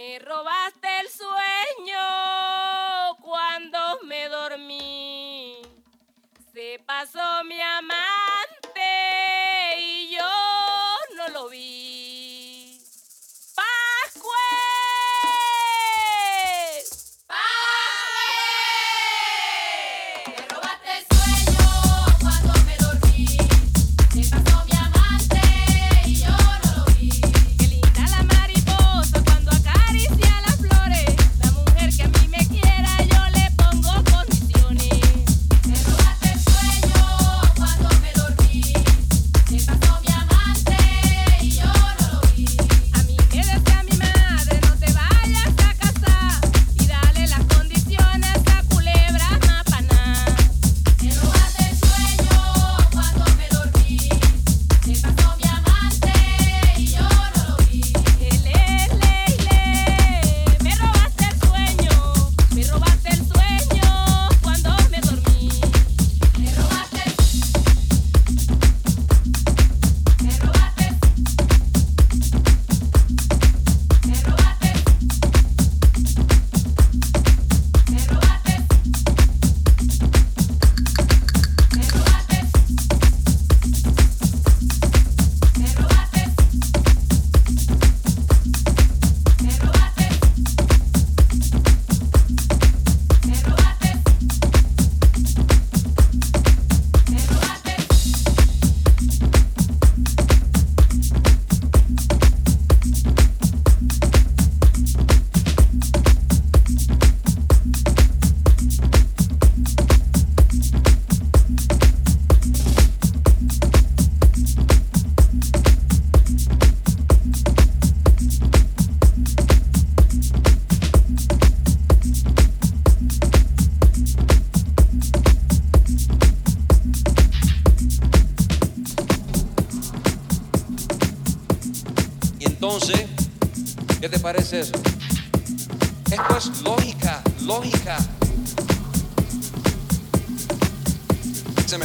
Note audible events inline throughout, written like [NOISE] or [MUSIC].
Me robaste el sueño cuando me dormí. Se pasó mi amante.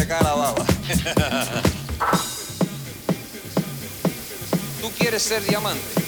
Me cae la baba. [LAUGHS] Tú quieres ser diamante.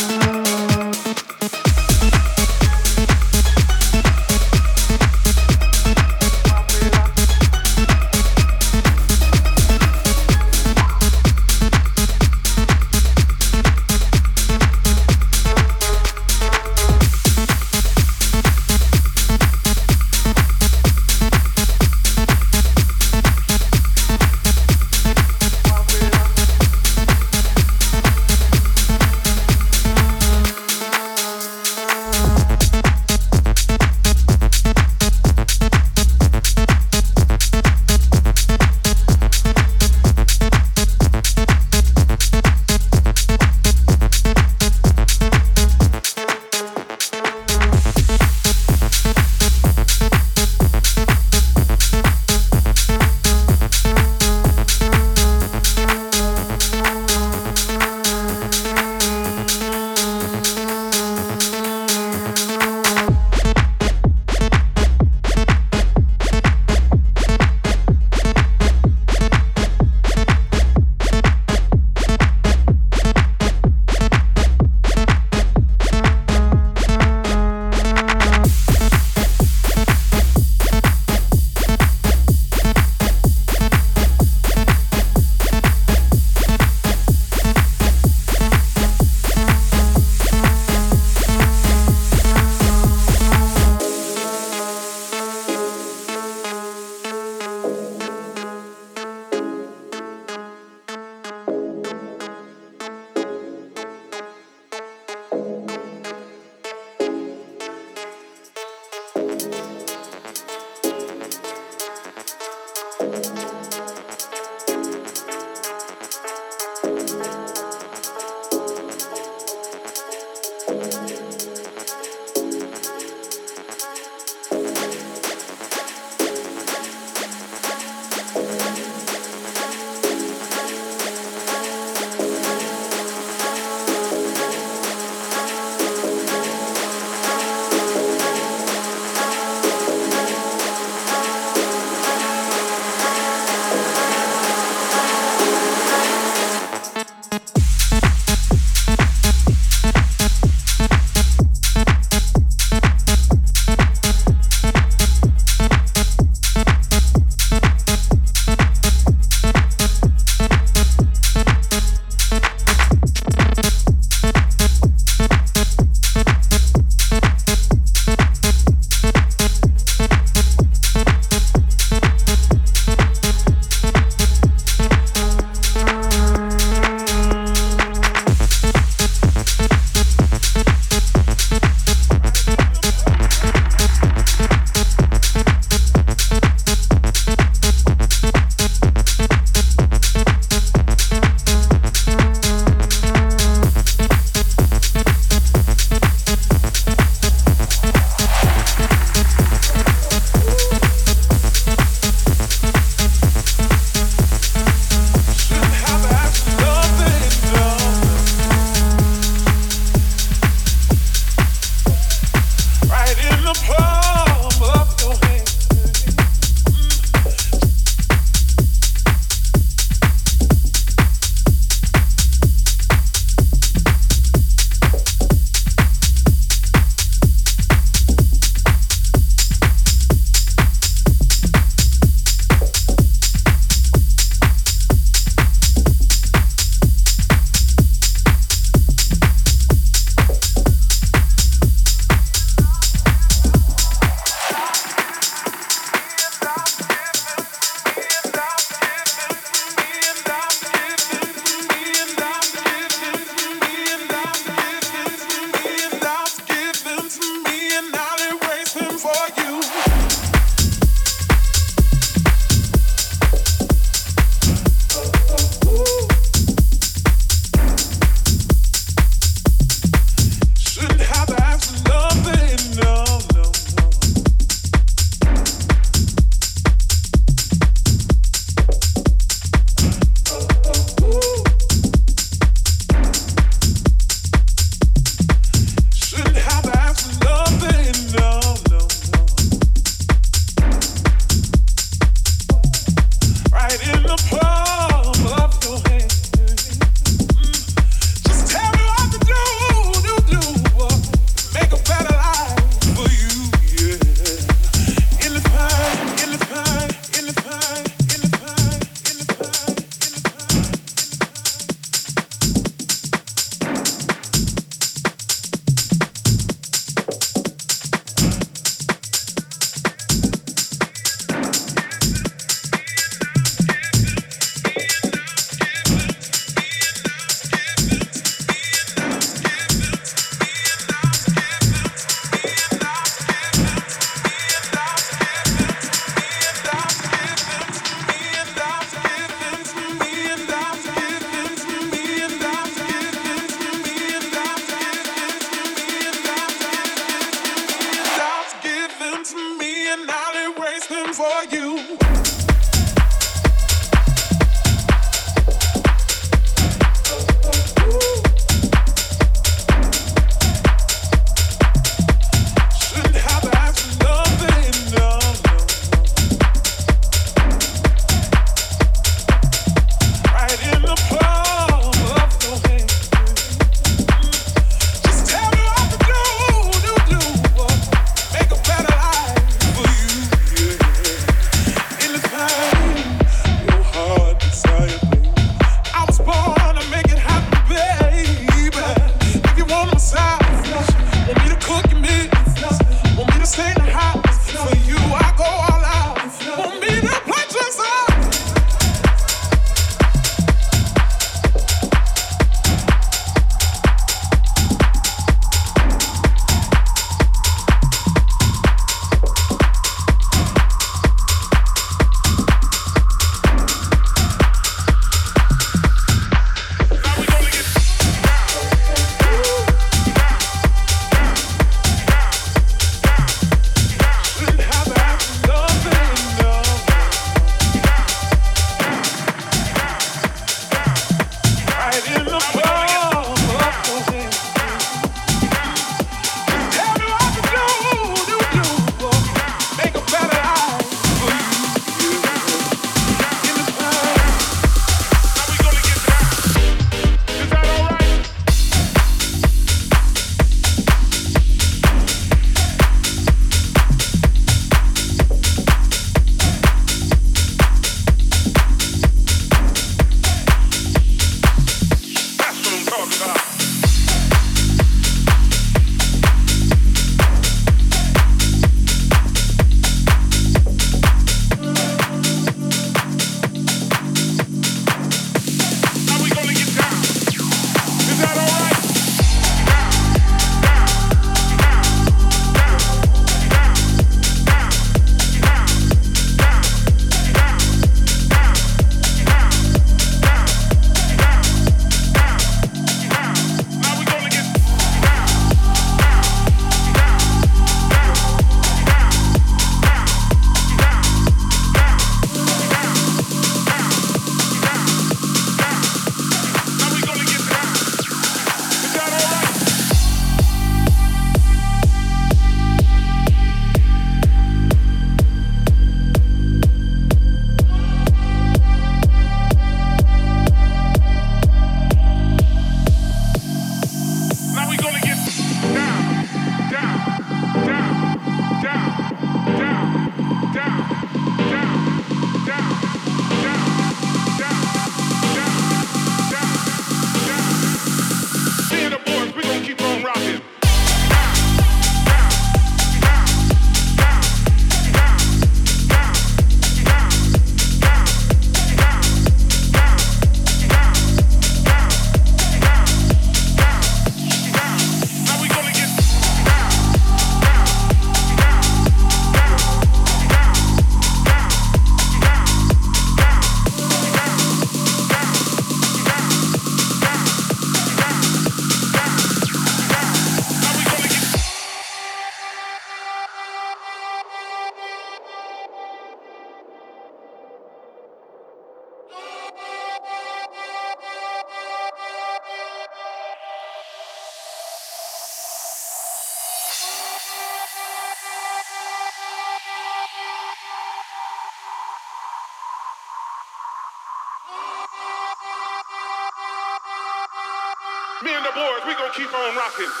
clapping.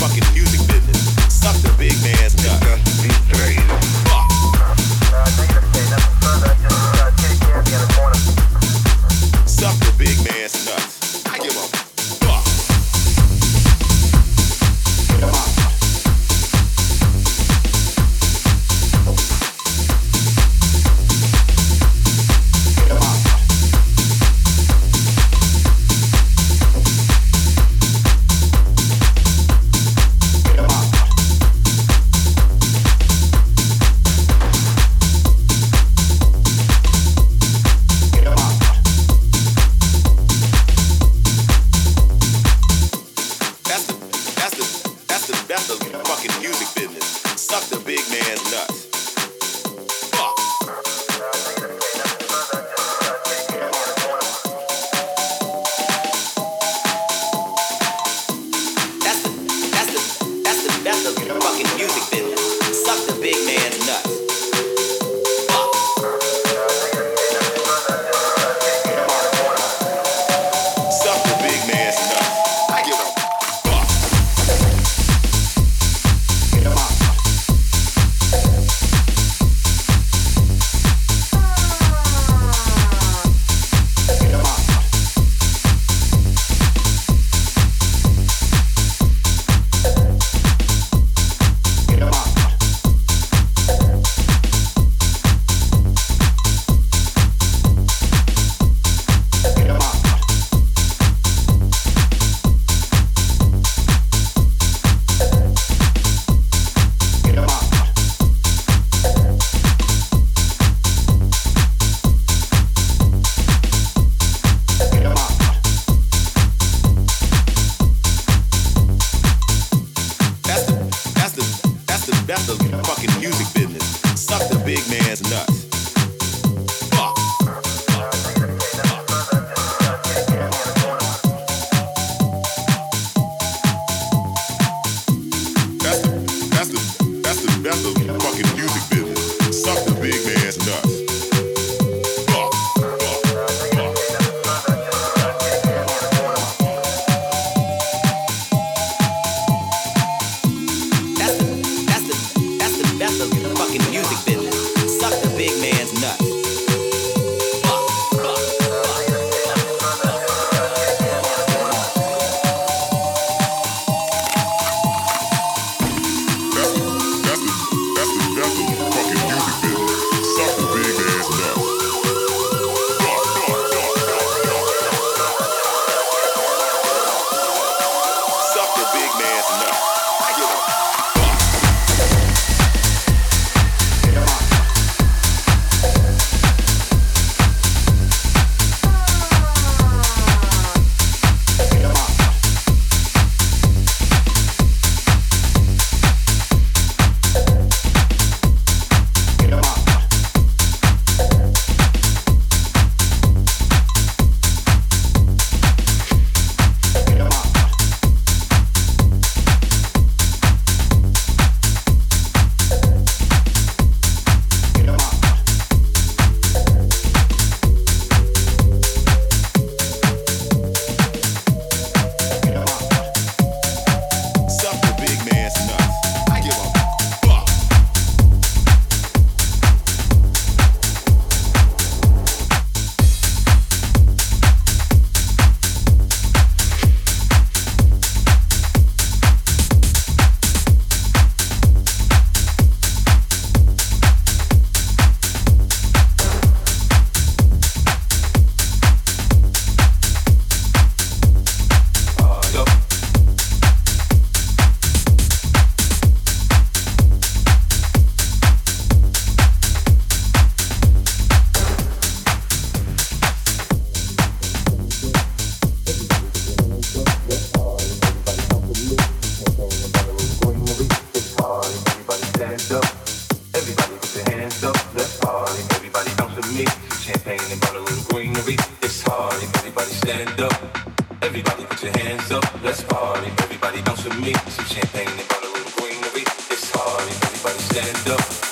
fucking music. Stand up.